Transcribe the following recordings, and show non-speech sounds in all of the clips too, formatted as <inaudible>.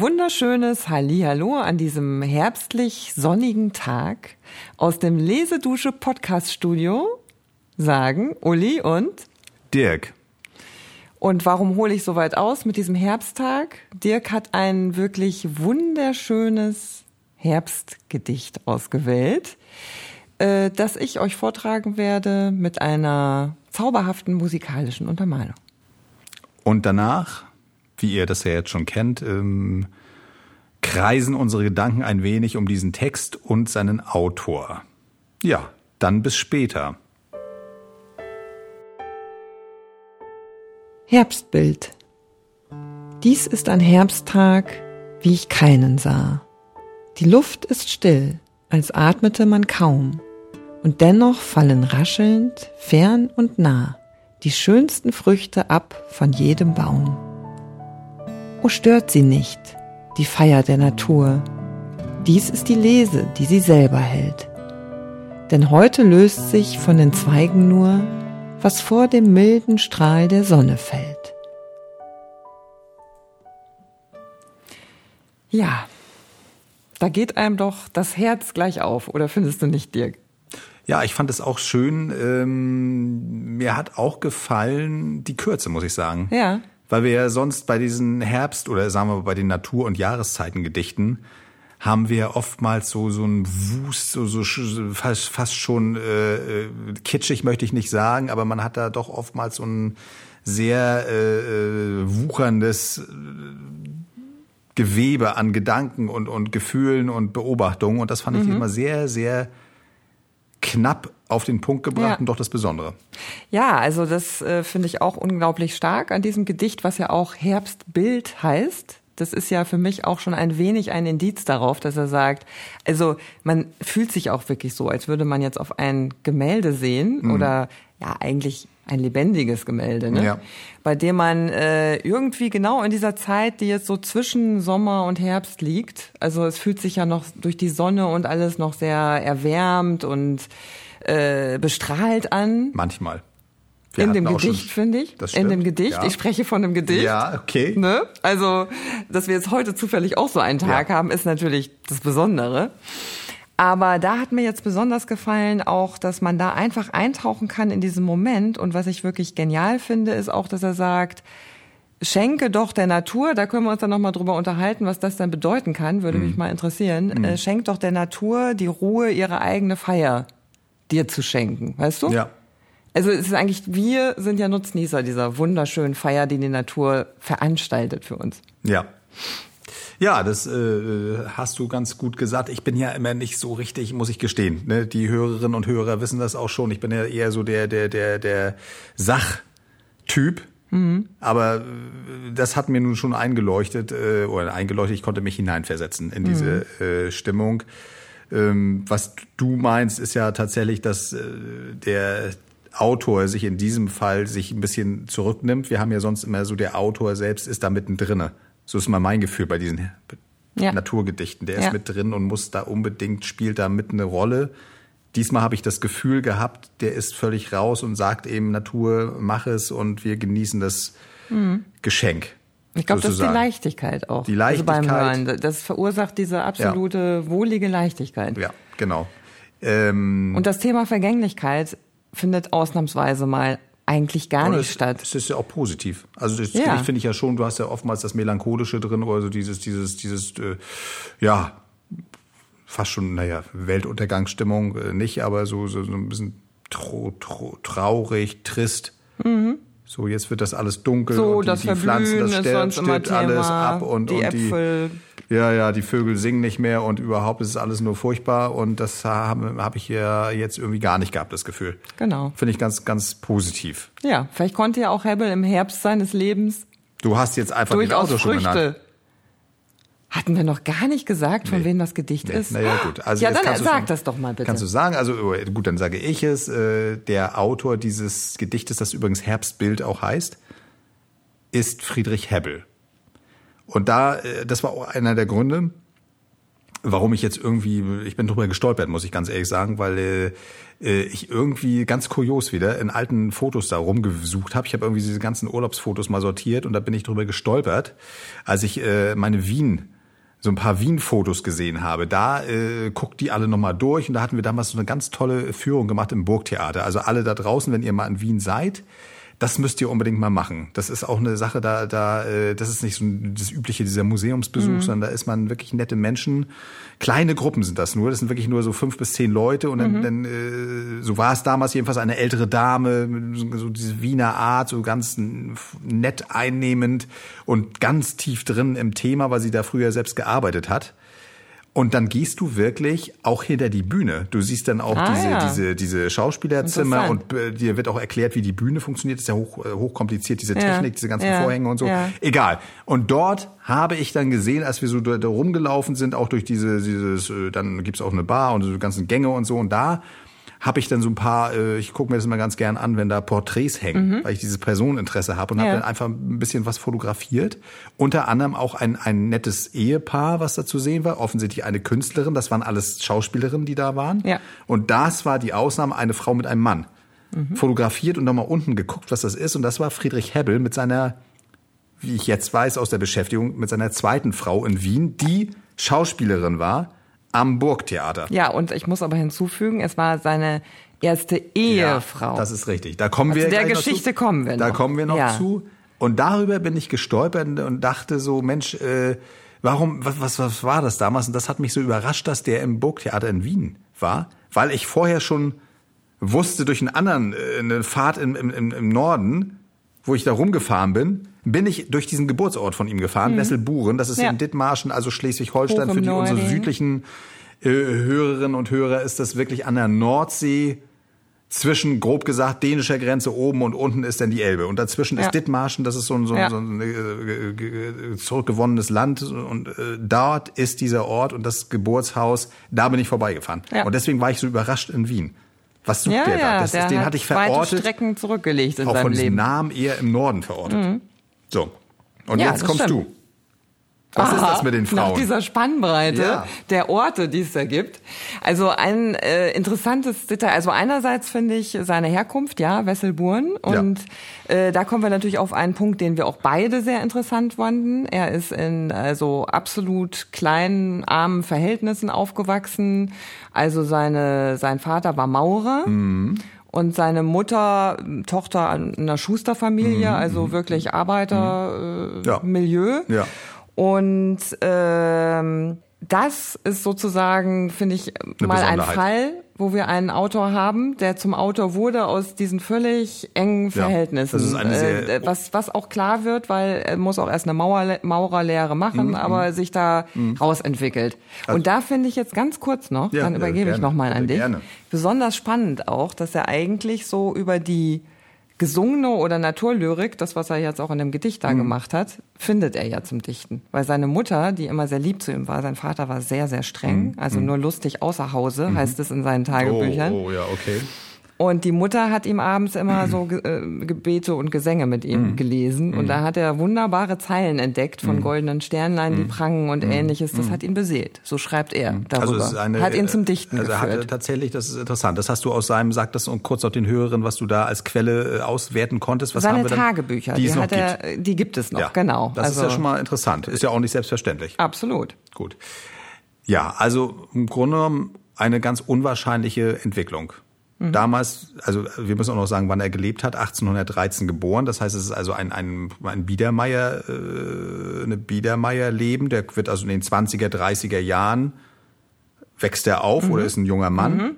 Wunderschönes Hallihallo an diesem herbstlich sonnigen Tag aus dem Lesedusche Podcast Studio sagen Uli und Dirk. Und warum hole ich so weit aus mit diesem Herbsttag? Dirk hat ein wirklich wunderschönes Herbstgedicht ausgewählt, äh, das ich euch vortragen werde mit einer zauberhaften musikalischen Untermalung. Und danach, wie ihr das ja jetzt schon kennt, ähm, kreisen unsere Gedanken ein wenig um diesen Text und seinen Autor. Ja, dann bis später. Herbstbild. Dies ist ein Herbsttag, wie ich keinen sah. Die Luft ist still, als atmete man kaum, und dennoch fallen raschelnd, fern und nah, die schönsten Früchte ab von jedem Baum. O stört sie nicht, die Feier der Natur. Dies ist die Lese, die sie selber hält. Denn heute löst sich von den Zweigen nur was vor dem milden Strahl der Sonne fällt. Ja, da geht einem doch das Herz gleich auf, oder findest du nicht, Dirk? Ja, ich fand es auch schön. Ähm, mir hat auch gefallen die Kürze, muss ich sagen. Ja. Weil wir ja sonst bei diesen Herbst- oder sagen wir bei den Natur- und Jahreszeitengedichten haben wir oftmals so so ein Wust, so, so fast, fast schon äh, äh, kitschig möchte ich nicht sagen, aber man hat da doch oftmals so ein sehr äh, äh wucherndes äh, Gewebe an Gedanken und, und Gefühlen und Beobachtungen. Und das fand ich mhm. immer sehr, sehr knapp auf den Punkt gebracht ja. und doch das Besondere. Ja, also das äh, finde ich auch unglaublich stark an diesem Gedicht, was ja auch Herbstbild heißt das ist ja für mich auch schon ein wenig ein Indiz darauf, dass er sagt, also man fühlt sich auch wirklich so, als würde man jetzt auf ein Gemälde sehen mhm. oder ja eigentlich ein lebendiges Gemälde, ne? Ja. bei dem man äh, irgendwie genau in dieser Zeit, die jetzt so zwischen Sommer und Herbst liegt, also es fühlt sich ja noch durch die Sonne und alles noch sehr erwärmt und äh, bestrahlt an. Manchmal. Wir in dem Gedicht, finde ich. In dem Gedicht. Ja. Ich spreche von einem Gedicht. Ja, okay. Ne? Also, dass wir jetzt heute zufällig auch so einen Tag ja. haben, ist natürlich das Besondere. Aber da hat mir jetzt besonders gefallen auch, dass man da einfach eintauchen kann in diesen Moment. Und was ich wirklich genial finde, ist auch, dass er sagt, schenke doch der Natur, da können wir uns dann nochmal drüber unterhalten, was das dann bedeuten kann, würde mhm. mich mal interessieren. Mhm. Äh, schenk doch der Natur die Ruhe, ihre eigene Feier dir zu schenken, weißt du? Ja. Also es ist eigentlich, wir sind ja Nutznießer dieser wunderschönen Feier, die die Natur veranstaltet für uns. Ja. Ja, das äh, hast du ganz gut gesagt. Ich bin ja immer nicht so richtig, muss ich gestehen. Ne? Die Hörerinnen und Hörer wissen das auch schon. Ich bin ja eher so der der der der Sachtyp. Mhm. Aber äh, das hat mir nun schon eingeleuchtet äh, oder eingeleuchtet. Ich konnte mich hineinversetzen in diese mhm. äh, Stimmung. Ähm, was du meinst, ist ja tatsächlich, dass äh, der Autor sich in diesem Fall sich ein bisschen zurücknimmt. Wir haben ja sonst immer so, der Autor selbst ist da mittendrin. So ist mal mein Gefühl bei diesen ja. Naturgedichten. Der ja. ist mit drin und muss da unbedingt, spielt da mit eine Rolle. Diesmal habe ich das Gefühl gehabt, der ist völlig raus und sagt eben, Natur, mach es und wir genießen das mhm. Geschenk. Ich glaube, das ist die Leichtigkeit auch. Die Leichtigkeit. Also beim Hören. Das verursacht diese absolute ja. wohlige Leichtigkeit. Ja, genau. Ähm, und das Thema Vergänglichkeit findet ausnahmsweise mal eigentlich gar nicht das, statt. Das ist ja auch positiv. Also das ja. finde ich ja schon, du hast ja oftmals das Melancholische drin oder so dieses, dieses, dieses, äh, ja, fast schon, naja, Weltuntergangsstimmung äh, nicht, aber so, so, so ein bisschen traurig, trist. Mhm. So, jetzt wird das alles dunkel so, und die, das die Pflanzen, das stirbt, stirbt alles ab und die und Äpfel. Die, ja, ja, die Vögel singen nicht mehr und überhaupt ist es alles nur furchtbar und das habe hab ich ja jetzt irgendwie gar nicht gehabt, das Gefühl. Genau. Finde ich ganz, ganz positiv. Ja, vielleicht konnte ja auch Hebbel im Herbst seines Lebens Du hast jetzt einfach den Auto schon genannt. Hatten wir noch gar nicht gesagt, von nee. wem das Gedicht nee. ist? Naja, gut. Also ja, dann sag das doch mal bitte. Kannst du sagen? Also oh, gut, dann sage ich es. Äh, der Autor dieses Gedichtes, das übrigens Herbstbild auch heißt, ist Friedrich Hebbel. Und da, äh, das war auch einer der Gründe, warum ich jetzt irgendwie, ich bin drüber gestolpert, muss ich ganz ehrlich sagen, weil äh, äh, ich irgendwie ganz kurios wieder in alten Fotos da rumgesucht habe. Ich habe irgendwie diese ganzen Urlaubsfotos mal sortiert und da bin ich drüber gestolpert, als ich äh, meine Wien so ein paar Wien-Fotos gesehen habe. Da äh, guckt die alle nochmal durch und da hatten wir damals so eine ganz tolle Führung gemacht im Burgtheater. Also alle da draußen, wenn ihr mal in Wien seid, das müsst ihr unbedingt mal machen. Das ist auch eine Sache, da, da, äh, das ist nicht so das übliche dieser Museumsbesuch, mhm. sondern da ist man wirklich nette Menschen. Kleine Gruppen sind das nur. Das sind wirklich nur so fünf bis zehn Leute und dann, mhm. dann äh, so war es damals jedenfalls eine ältere Dame, so diese Wiener Art, so ganz nett einnehmend und ganz tief drin im Thema, weil sie da früher selbst gearbeitet hat. Und dann gehst du wirklich auch hinter die Bühne. Du siehst dann auch ah, diese, ja. diese, diese Schauspielerzimmer und äh, dir wird auch erklärt, wie die Bühne funktioniert. Das ist ja hoch, äh, hochkompliziert, diese Technik, ja. diese ganzen ja. Vorhänge und so. Egal. Und dort habe ich dann gesehen, als wir so da, da rumgelaufen sind, auch durch diese, dieses, äh, dann gibt's auch eine Bar und so ganzen Gänge und so. Und da habe ich dann so ein paar, äh, ich gucke mir das immer ganz gern an, wenn da Porträts hängen, mhm. weil ich dieses Personeninteresse habe und ja. habe dann einfach ein bisschen was fotografiert. Unter anderem auch ein, ein nettes Ehepaar, was da zu sehen war, offensichtlich eine Künstlerin, das waren alles Schauspielerinnen, die da waren. Ja. Und das war die Ausnahme, eine Frau mit einem Mann. Mhm. Fotografiert und nochmal unten geguckt, was das ist. Und das war Friedrich Hebbel mit seiner, wie ich jetzt weiß aus der Beschäftigung, mit seiner zweiten Frau in Wien, die Schauspielerin war am Burgtheater. Ja, und ich muss aber hinzufügen, es war seine erste Ehefrau. Ja, das ist richtig. Da kommen also wir der Geschichte kommen wir noch. Da kommen wir noch ja. zu. Und darüber bin ich gestolpert und dachte so, Mensch, äh, warum, was, was, was war das damals? Und das hat mich so überrascht, dass der im Burgtheater in Wien war, weil ich vorher schon wusste durch einen anderen, äh, eine Fahrt im, im, im Norden, wo ich da rumgefahren bin, bin ich durch diesen Geburtsort von ihm gefahren, mhm. Wesselburen. Das ist ja. in Dithmarschen, also Schleswig-Holstein. Für die unsere südlichen äh, Hörerinnen und Hörer ist das wirklich an der Nordsee zwischen, grob gesagt, dänischer Grenze oben und unten ist dann die Elbe. Und dazwischen ja. ist Dithmarschen, das ist so ein, so, ja. so ein äh, zurückgewonnenes Land. Und äh, dort ist dieser Ort und das Geburtshaus, da bin ich vorbeigefahren. Ja. Und deswegen war ich so überrascht in Wien. Was sucht der da? Das der ist, den hatte ich verortet. Weite Strecken zurückgelegt in auch seinem von diesem Leben. Namen eher im Norden verortet. Mhm. So. Und Ja, jetzt kommst stimmt. du. Was ist Aha, das mit den Nach Frauen? dieser Spannbreite Ja. der Orte, die es da gibt. Also ein äh, interessantes Detail. Also einerseits finde ich seine Herkunft, ja, Wesselburen. Und äh, da kommen wir natürlich auf einen Punkt, den wir auch beide sehr interessant fanden. Er ist in also absolut kleinen, armen Verhältnissen aufgewachsen. Also seine, sein Vater war Maurer. Mhm. Und seine Mutter, Tochter einer Schusterfamilie, also wirklich Arbeitermilieu. Mhm. Ja. Äh, Milieu. Ja. Und ähm, das ist sozusagen, finde ich, mal ein. Fall, wo wir einen Autor haben, der zum Autor wurde aus diesen völlig engen Verhältnissen. das ist eine sehr- äh, was, was auch klar wird, weil er muss auch erst eine Mauer, Maurerlehre machen, Mhm, aber sich da rausentwickelt. Und da finde ich jetzt ganz kurz noch, Also Ja, dann ja, übergebe ich gerne. nochmal an dich. gerne. Besonders spannend auch, dass er eigentlich so über die gesungene oder Naturlyrik, das, was er jetzt auch in dem Gedicht Mhm. da gemacht hat, findet er ja zum Dichten. Weil seine Mutter, die immer sehr lieb zu ihm war, sein Vater war sehr, sehr streng, also nur lustig außer Hause, heißt es in seinen Tagebüchern. Mhm. Oh, oh, ja, okay. Und die Mutter hat ihm abends immer so <clears throat> äh, Gebete und Gesänge mit ihm gelesen. Und da hat er wunderbare Zeilen entdeckt von goldenen Sternlein, die prangen und ähnliches. Das hat ihn beseelt. So schreibt er darüber. Also es ist eine, hat ihn zum Dichten also er geführt. Hat, tatsächlich, das ist interessant. Das hast du aus seinem, sag das und kurz auf den Hörerinnen, was du da als Quelle äh, auswerten konntest. Was Seine haben wir denn, Tagebücher, die, die, hat gibt. er, die gibt es noch, Ja, genau. Das also, ist ja schon mal interessant. Ist ja auch nicht selbstverständlich. Absolut. Gut. Ja, also im Grunde genommen eine ganz unwahrscheinliche Entwicklung. Mhm. Damals, also wir müssen auch noch sagen, wann er gelebt hat, 1813 geboren. Das heißt, es ist also ein, ein, ein Biedermeier, äh, eine Biedermeier-Leben. Der wird also in den 20er, 30er Jahren wächst er auf Mhm. oder ist ein junger Mann.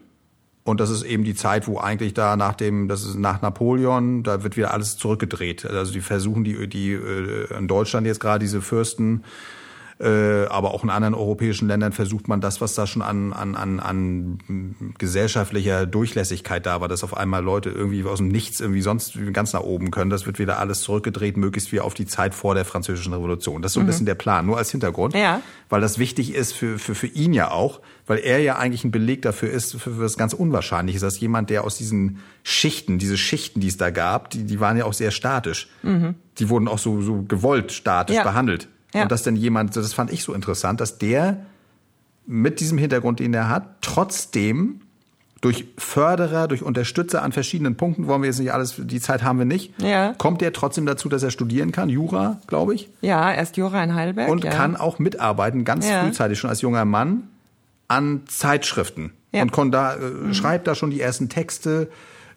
Und das ist eben die Zeit, wo eigentlich da nach dem, das ist nach Napoleon, da wird wieder alles zurückgedreht. Also die versuchen die, die äh, in Deutschland jetzt gerade diese Fürsten, aber auch in anderen europäischen Ländern versucht man das, was da schon an, an, an, an gesellschaftlicher Durchlässigkeit da war, dass auf einmal Leute irgendwie aus dem Nichts irgendwie sonst ganz nach oben können. Das wird wieder alles zurückgedreht, möglichst wie auf die Zeit vor der Französischen Revolution. Das ist so ein bisschen der Plan, nur als Hintergrund. Ja. Weil das wichtig ist für, für, für ihn ja auch, weil er ja eigentlich ein Beleg dafür ist, für, für das ganz Unwahrscheinliche, dass jemand, der aus diesen Schichten, diese Schichten, die es da gab, die, die waren ja auch sehr statisch. Die wurden auch so, so gewollt statisch Ja. behandelt. Ja. Und dass denn jemand, das fand ich so interessant, dass der mit diesem Hintergrund, den er hat, trotzdem durch Förderer, durch Unterstützer an verschiedenen Punkten, wollen wir jetzt nicht alles, die Zeit haben wir nicht, Ja. kommt er trotzdem dazu, dass er studieren kann, Jura, glaube ich, Ja, erst Jura in Heidelberg. und ja. kann auch mitarbeiten, ganz Ja. frühzeitig schon als junger Mann, an Zeitschriften. Ja. Mhm. Und kon da, äh, schreibt da schon die ersten Texte,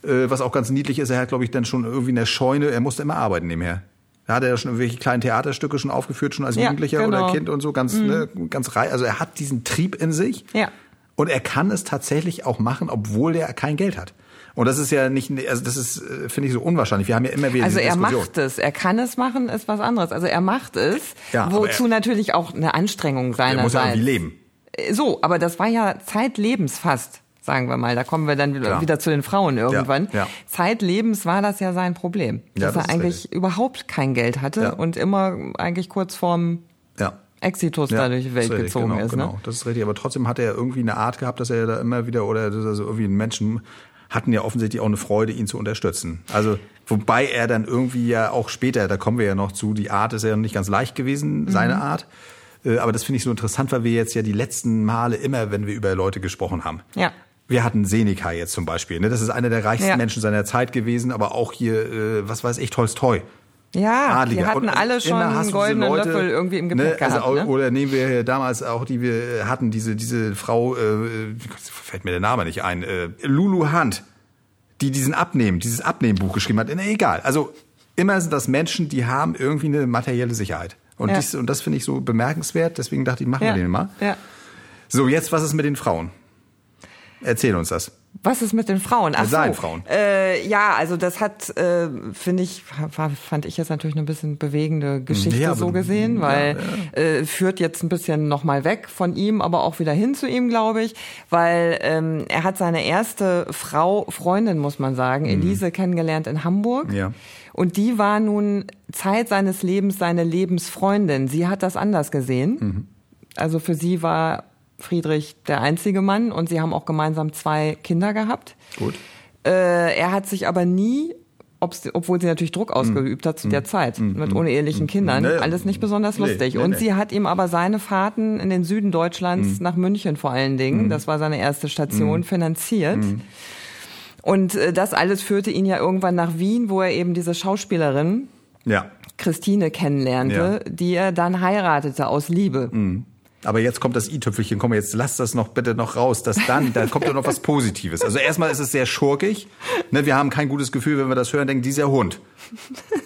äh, was auch ganz niedlich ist. Er hat, glaube ich, dann schon irgendwie in der Scheune, er musste immer arbeiten nebenher. Da hat er ja schon irgendwelche kleinen Theaterstücke schon aufgeführt, schon als Ja, Jugendlicher genau. oder Kind und so, ganz, ne, ganz rei Also er hat diesen Trieb in sich. Ja. Und er kann es tatsächlich auch machen, obwohl er kein Geld hat. Und das ist ja nicht, also das ist, äh, finde ich, so unwahrscheinlich. Wir haben ja immer wieder Also er Diskussion. macht es, er kann es machen, ist was anderes. Also er macht es, Ja, wozu er- natürlich auch eine Anstrengung Er seinerseits. muss ja irgendwie leben. Äh, So, aber das war ja zeitlebens fast, sagen wir mal. Da kommen wir dann wieder, Klar. wieder zu den Frauen irgendwann. Ja, ja. Zeitlebens war das ja sein Problem, Ja, dass das er eigentlich richtig. überhaupt kein Geld hatte und immer eigentlich kurz vorm. Exitus Ja, da durch die Welt ist richtig, gezogen genau, ist. Genau, Ne? das ist richtig. Aber trotzdem hat er irgendwie eine Art gehabt, dass er da immer wieder, oder also irgendwie Menschen hatten ja offensichtlich auch eine Freude, ihn zu unterstützen. Also, wobei er dann irgendwie ja auch später, da kommen wir ja noch zu, die Art ist ja nicht ganz leicht gewesen, Mhm. seine Art. Äh, Aber das finde ich so interessant, weil wir jetzt ja die letzten Male immer, wenn wir über Leute gesprochen haben. Ja. Wir hatten Seneca jetzt zum Beispiel. Ne? Das ist einer der reichsten Ja. Menschen seiner Zeit gewesen, aber auch hier, äh, was weiß ich, Tolstoi. Ja, Adliger. die hatten Und alle schon einen goldenen Leute, Löffel irgendwie im Gepäck ne, also gehabt. auch, ne? Oder nehmen wir damals auch, die wir hatten, diese, diese Frau, äh, fällt mir der Name nicht ein, äh, Lulu Hunt, die diesen Abnehmen, dieses Abnehmbuch geschrieben hat. Ne, egal. Also immer sind das Menschen, die haben irgendwie eine materielle Sicherheit. Und, Ja. dies, und das finde ich so bemerkenswert, deswegen dachte ich, machen ja. wir den mal. Ja. So, jetzt was ist mit den Frauen? Erzähl uns das. Was ist mit den Frauen? Ach so. Frauen. Äh, ja, also das hat, äh, finde ich, fand ich jetzt natürlich eine bisschen bewegende Geschichte Ja, so gesehen, ja, weil Äh, führt jetzt ein bisschen nochmal weg von ihm, aber auch wieder hin zu ihm, glaube ich, weil ähm, er hat seine erste Frau, Freundin muss man sagen, Elise kennengelernt in Hamburg. Mhm. Ja. Und die war nun Zeit seines Lebens seine Lebensfreundin. Sie hat das anders gesehen. Mhm. Also für sie war Friedrich der einzige Mann und sie haben auch gemeinsam zwei Kinder gehabt. Gut. Äh, er hat sich aber nie, obwohl sie natürlich Druck ausgeübt hat zu der Zeit, mit unehelichen Kindern, Nee. alles nicht besonders lustig. nee, und nee. sie hat ihm aber seine Fahrten in den Süden Deutschlands, nach München vor allen Dingen, das war seine erste Station, finanziert. Und äh, das alles führte ihn ja irgendwann nach Wien, wo er eben diese Schauspielerin Ja. Christine kennenlernte, Ja. die er dann heiratete aus Liebe. Aber jetzt kommt das i-Tüpfelchen, komm jetzt lass das noch bitte noch raus, dass dann, da kommt ja noch was Positives. Also erstmal ist es sehr schurkig. Ne, wir haben kein gutes Gefühl, wenn wir das hören, denken, dieser Hund.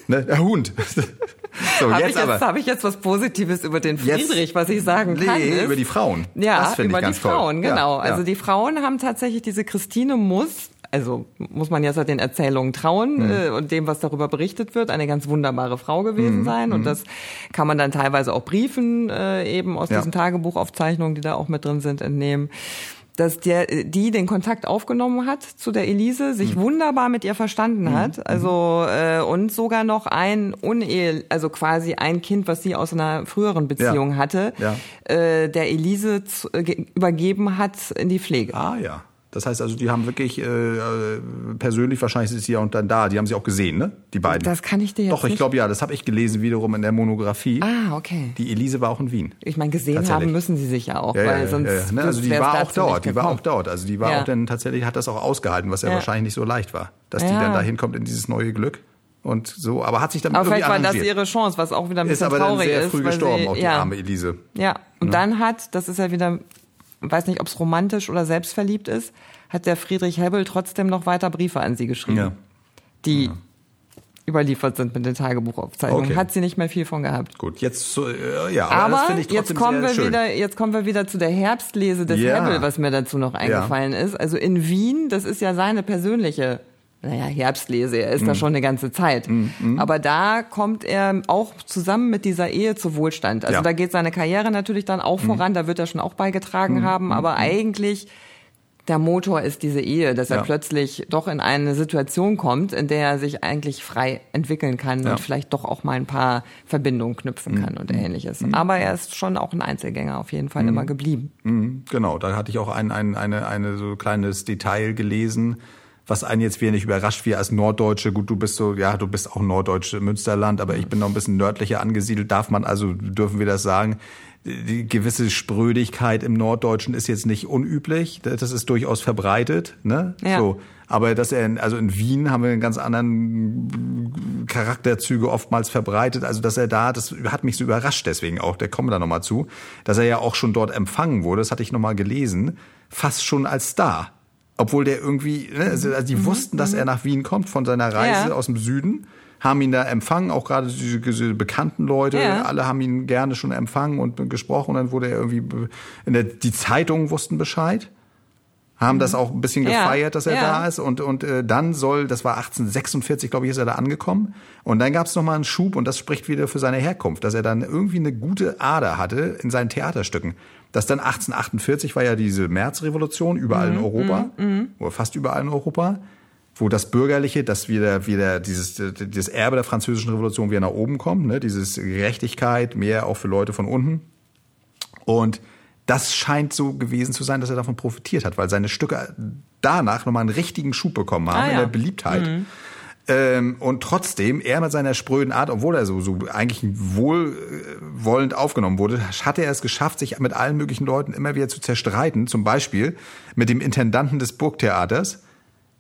Ne, der Hund. <laughs> So, Habe jetzt ich, jetzt, aber. hab ich jetzt was Positives über den Jetzt- Friedrich, was ich sagen kann? Nee, ist, über die Frauen. Ja, das finde über die Frauen, toll. genau. Ja, Also ja. die Frauen haben tatsächlich diese Christine Muss, also muss man jetzt halt den Erzählungen trauen Mhm. äh, und dem, was darüber berichtet wird, eine ganz wunderbare Frau gewesen sein. Und das kann man dann teilweise auch Briefen äh, eben aus Mhm. Ja. diesen Tagebuchaufzeichnungen, die da auch mit drin sind, entnehmen dass der, die den Kontakt aufgenommen hat zu der Elise, sich Mhm. wunderbar mit ihr verstanden hat, also äh, und sogar noch ein Unehe, also quasi ein Kind, was sie aus einer früheren Beziehung Ja. hatte, Ja. äh, der Elise zu, äh, ge- übergeben hat in die Pflege. Ah ja. Das heißt also, die haben wirklich äh, äh, persönlich wahrscheinlich ist sie ja und dann da. Die haben sie auch gesehen, ne? Die beiden. Das kann ich dir jetzt Doch, ich glaube ja. Das habe ich gelesen wiederum in der Monographie. Ah, okay. Die Elise war auch in Wien. Ich meine, gesehen haben müssen sie sich ja auch, Ja, weil ja, sonst ja. Ne? Also die war auch dort, die war auch dort. Also die war auch dann tatsächlich, hat das auch ausgehalten, was ja, wahrscheinlich nicht so leicht war. Dass die dann da hinkommt in dieses neue Glück. Und so, aber hat sich dann Aber vielleicht war das ihre Chance, was auch wieder ein Ist bisschen aber dann traurig sehr ist. früh gestorben, sie, auch die ja, arme Elise. Ja, und dann hat, das ist ja wieder, weiß nicht, ob es romantisch oder selbstverliebt ist, hat der Friedrich Hebbel trotzdem noch weiter Briefe an sie geschrieben, Ja. die überliefert sind mit den Tagebuchaufzeichnungen. Okay. Hat sie nicht mehr viel von gehabt. Gut, jetzt, so, äh, ja, aber, Aber das ich jetzt kommen wir schön. wieder, jetzt kommen wir wieder zu der Herbstlese des Ja. Hebbel, was mir dazu noch eingefallen ist. Also in Wien, das ist ja seine persönliche, naja, Herbstlese, er ist Mhm. da schon eine ganze Zeit. Aber da kommt er auch zusammen mit dieser Ehe zu Wohlstand. Also Ja. Mhm. da geht seine Karriere natürlich dann auch voran, da wird er schon auch beigetragen haben, aber eigentlich der Motor ist diese Ehe, dass er Ja. plötzlich doch in eine Situation kommt, in der er sich eigentlich frei entwickeln kann Ja. und vielleicht doch auch mal ein paar Verbindungen knüpfen kann und ähnliches. Aber er ist schon auch ein Einzelgänger auf jeden Fall immer geblieben. Mhm, Genau, da hatte ich auch ein, ein, eine, eine so kleines Detail gelesen, was einen jetzt wieder nicht überrascht, wir als Norddeutsche, gut, du bist so, ja, du bist auch Norddeutsche Münsterland, aber ich bin noch ein bisschen nördlicher angesiedelt, darf man also, dürfen wir das sagen, die gewisse Sprödigkeit im Norddeutschen ist jetzt nicht unüblich. Das ist durchaus verbreitet. Ne? Ja. So. Aber dass er, in, also in Wien haben wir einen ganz anderen Charakterzüge oftmals verbreitet. Also dass er da, das hat mich so überrascht deswegen auch, der kommen wir da nochmal zu, dass er ja auch schon dort empfangen wurde, das hatte ich nochmal gelesen, fast schon als Star. Obwohl der irgendwie, ne, also die mhm. wussten, dass er nach Wien kommt von seiner Reise Ja. aus dem Süden haben ihn da empfangen, auch gerade diese, diese bekannten Leute, Ja. alle haben ihn gerne schon empfangen und gesprochen und dann wurde er irgendwie, in der, die Zeitungen wussten Bescheid, haben das auch ein bisschen Ja. gefeiert, dass er Ja. da ist und, und äh, dann soll, das war 1846, glaube ich, ist er da angekommen und dann gab es nochmal einen Schub und das spricht wieder für seine Herkunft, dass er dann irgendwie eine gute Ader hatte in seinen Theaterstücken. Das dann 1848 war ja diese Märzrevolution überall Mhm. in Europa, oder fast überall in Europa wo das Bürgerliche, dass wieder, wieder dieses, dieses Erbe der französischen Revolution wieder nach oben kommt, ne? dieses Gerechtigkeit, mehr auch für Leute von unten. Und das scheint so gewesen zu sein, dass er davon profitiert hat, weil seine Stücke danach nochmal einen richtigen Schub bekommen haben Ah, in ja. der Beliebtheit. Ähm, und trotzdem, er mit seiner spröden Art, obwohl er so, so eigentlich wohlwollend aufgenommen wurde, hat er es geschafft, sich mit allen möglichen Leuten immer wieder zu zerstreiten. Zum Beispiel mit dem Intendanten des Burgtheaters.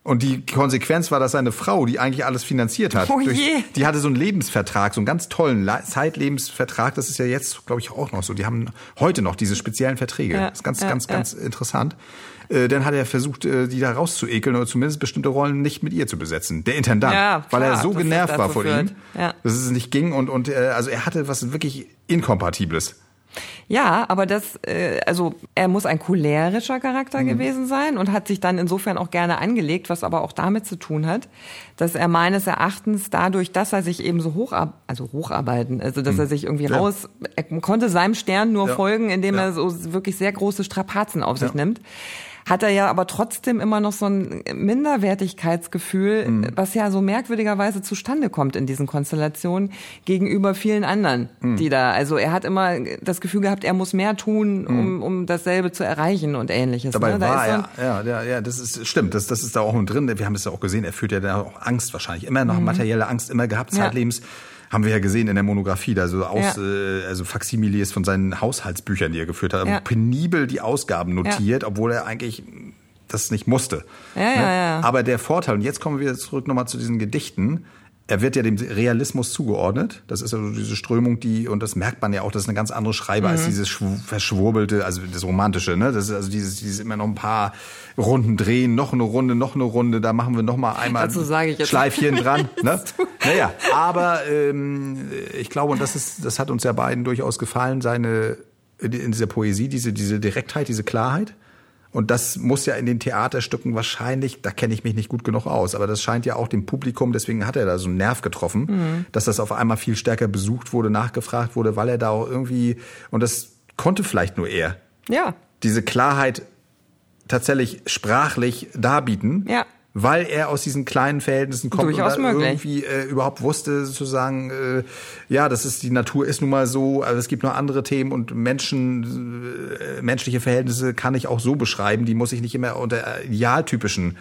Und die Konsequenz war, dass seine Frau, die eigentlich alles finanziert hat, Oh je. die hatte so einen Lebensvertrag, so einen ganz tollen Le- Zeitlebensvertrag. Das ist ja jetzt, glaube ich, auch noch so. Die haben heute noch diese speziellen Verträge. Ja, das ist ganz, ja, ganz, ja. ganz interessant. Äh, dann hat er versucht, äh, die da rauszuekeln oder zumindest bestimmte Rollen nicht mit ihr zu besetzen. Der Intendant, Ja, weil er klar, so genervt war von ihm, dass es nicht ging und und äh, also er hatte was wirklich inkompatibles. Ja, aber das, äh, also er muss ein cholerischer Charakter gewesen sein und hat sich dann insofern auch gerne angelegt, was aber auch damit zu tun hat, dass er meines Erachtens dadurch, dass er sich eben so hoch, also hocharbeiten, also dass er sich irgendwie Ja. raus, er konnte seinem Stern nur Ja. folgen, indem Ja. er so wirklich sehr große Strapazen auf sich nimmt. Hat er ja aber trotzdem immer noch so ein Minderwertigkeitsgefühl, Mhm. was ja so merkwürdigerweise zustande kommt in diesen Konstellationen gegenüber vielen anderen, Mhm. die da, also er hat immer das Gefühl gehabt, er muss mehr tun, um, um dasselbe zu erreichen und ähnliches. Mhm. Dabei ne? Da war so er, ein- ja, ja, ja, das ist stimmt, das, das ist da auch mit drin. Wir haben es ja auch gesehen, er führt ja da auch Angst wahrscheinlich, immer noch materielle Angst immer gehabt, Mhm. Ja. Haben wir ja gesehen in der Monographie, da so aus, Ja. äh, also Faximiles von seinen Haushaltsbüchern, die er geführt hat, Ja. penibel die Ausgaben notiert, obwohl er eigentlich das nicht musste. Ja, ja, ja. Aber der Vorteil, und jetzt kommen wir zurück nochmal zu diesen Gedichten, er wird ja dem Realismus zugeordnet. Das ist also diese Strömung, die, und das merkt man ja auch, das ist eine ganz andere Schreibe Mhm. als dieses schw- verschwurbelte, also das Romantische, ne? Das ist also dieses, dieses immer noch ein paar Runden drehen, noch eine Runde, noch eine Runde, da machen wir noch mal einmal Dazu sage ich jetzt Schleifchen dran. <laughs> Ne? Naja, aber ähm, ich glaube, und das ist, das hat uns ja beiden durchaus gefallen, seine in dieser Poesie, diese, diese Direktheit, diese Klarheit. Und das muss ja in den Theaterstücken wahrscheinlich, da kenne ich mich nicht gut genug aus, aber das scheint ja auch dem Publikum, deswegen hat er da so einen Nerv getroffen, Mhm. dass das auf einmal viel stärker besucht wurde, nachgefragt wurde, weil er da auch irgendwie, und das konnte vielleicht nur er, ja, diese Klarheit tatsächlich sprachlich darbieten. Ja. Weil er aus diesen kleinen Verhältnissen kommt Durchaus und irgendwie äh, überhaupt wusste, sozusagen, äh, ja, das ist die Natur ist nun mal so, also es gibt noch andere Themen und Menschen, äh, menschliche Verhältnisse kann ich auch so beschreiben, die muss ich nicht immer unter idealtypischen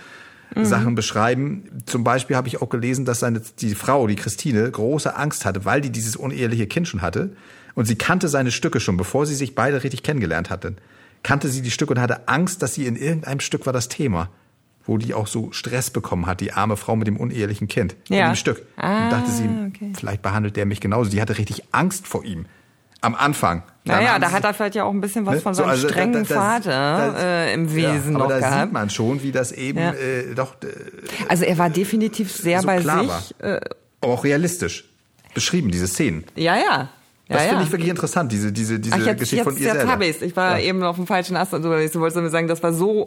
Sachen beschreiben. Zum Beispiel habe ich auch gelesen, dass seine die Frau, die Christine, große Angst hatte, weil die dieses uneheliche Kind schon hatte und sie kannte seine Stücke schon, bevor sie sich beide richtig kennengelernt hatten. Kannte sie die Stücke und hatte Angst, dass sie in irgendeinem Stück war das Thema, wo die auch so Stress bekommen hat, die arme Frau mit dem unehelichen Kind in Ja. dem Stück. Ah, und dachte sie, okay. vielleicht behandelt der mich genauso. Die hatte richtig Angst vor ihm am Anfang. Naja, da hat er vielleicht ja auch ein bisschen was Ne? von So, seinem also da- strengen da- da- Vater da- äh, im Wesen ja, noch aber da gehabt. sieht man schon, wie das eben Ja. äh, doch äh, Also er war definitiv sehr so bei sich. Äh, aber auch realistisch beschrieben, diese Szenen. ja, ja. Ja, Das ja. finde ich wirklich interessant, diese, diese, diese Ach, jetzt, Geschichte jetzt, von ihr jetzt selber. ich's. Ich war Ja. eben auf dem falschen Ast und so. Ich wollte nur sagen, das war so,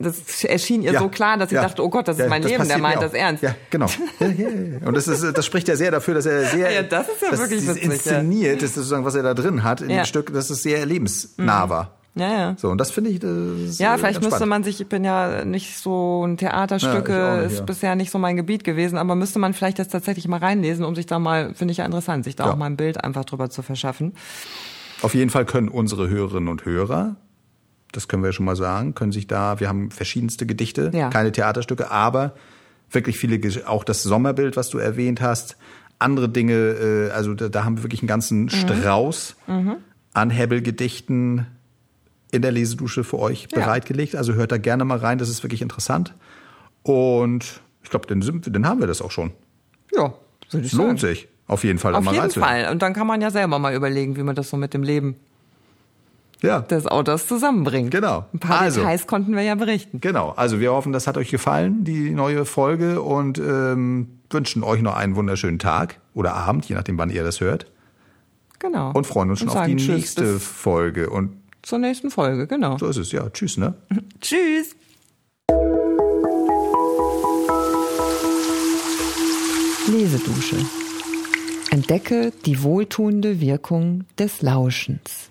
das erschien ihr Ja. so klar, dass ich Ja. dachte, oh Gott, das ist Ja, mein Leben, der meint das ernst. Ja, genau. <laughs> Und das, ist, das spricht ja sehr dafür, dass er sehr, Ja, das ist ja dass wirklich witzig, inszeniert, das ist sozusagen, was er da drin hat in. Mhm. dem Stück, dass es sehr lebensnah war. Ja, ja. So, und das finde ich, das Ja, vielleicht müsste man sich, ich bin ja nicht so ein Theaterstücke, Ja, nicht, ist ja. bisher nicht so mein Gebiet gewesen, aber müsste man vielleicht jetzt tatsächlich mal reinlesen, um sich da mal, finde ich ja interessant, sich da Ja. auch mal ein Bild einfach drüber zu verschaffen. Auf jeden Fall können unsere Hörerinnen und Hörer das können wir schon mal sagen, können sich da, wir haben verschiedenste Gedichte, Ja. keine Theaterstücke, aber wirklich viele, auch das Sommerbild, was du erwähnt hast, andere Dinge, äh, also da, da haben wir wirklich einen ganzen Strauß an Hebbel-Gedichten in der Lesedusche für euch Ja. bereitgelegt. Also hört da gerne mal rein, das ist wirklich interessant. Und ich glaube, dann, dann haben wir das auch schon. Ja, würde ich sagen. Lohnt sich auf jeden Fall, Auf jeden. Fall. Und dann kann man ja selber mal überlegen, wie man das so mit dem Leben Ja, des Autors zusammenbringt. Genau. Ein paar Also. Details konnten wir ja berichten. genau. Also wir hoffen, das hat euch gefallen, die neue Folge und ähm, wünschen euch noch einen wunderschönen Tag oder Abend, je nachdem, wann ihr das hört. Genau. Und freuen uns schon auf die Tschüss, nächste Folge. Und zur nächsten Folge, genau. so ist es, ja. Tschüss, ne? <laughs> Tschüss. Lesedusche. Entdecke die wohltuende Wirkung des Lauschens.